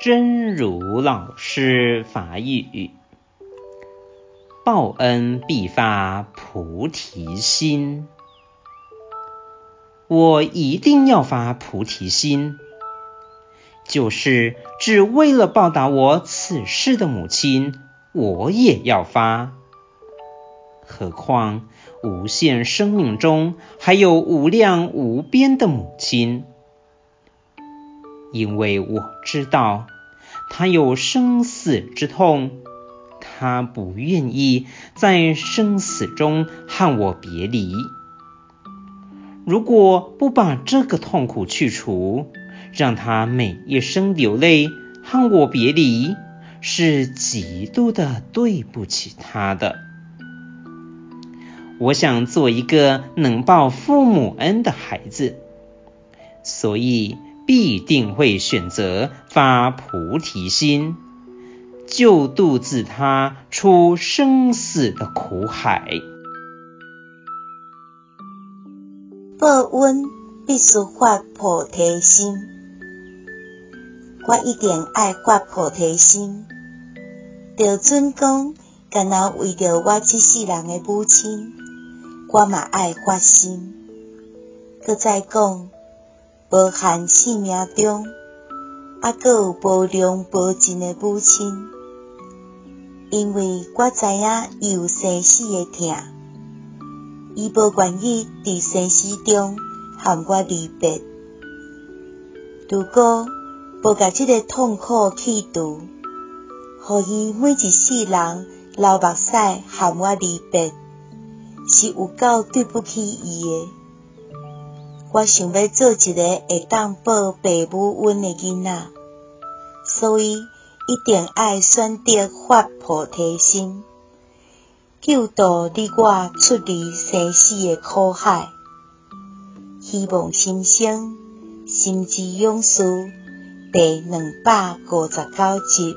真如老师法语：报恩必发菩提心，我一定要发菩提心，就是只为了报答我此世的母亲，我也要发。何况无限生命中还有无量无边的母亲。因为我知道他有生死之痛，他不愿意在生死中和我别离。如果不把这个痛苦去除，让他每一生流泪和我别离，是极度的对不起他的。我想做一个能报父母恩的孩子，所以。必定会选择发菩提心，救度自他出生死的苦海。报恩必须发菩提心，我一定爱发菩提心。就准讲，干那为着我这世人的母亲，我嘛爱发心。阁再讲。无限生命中，还阁有无量无尽的母亲，因为我知影伊有生死的痛，伊无愿意伫生死中和我离别。如果无甲这个痛苦去除，互伊每一世人流目屎和我离别，是有够对不起伊的。我想要做一个会当报父母恩的囡仔，所以一定爱选择发菩提心，救度你我出离生死的苦海。希望新生心之勇士第两百五十九集。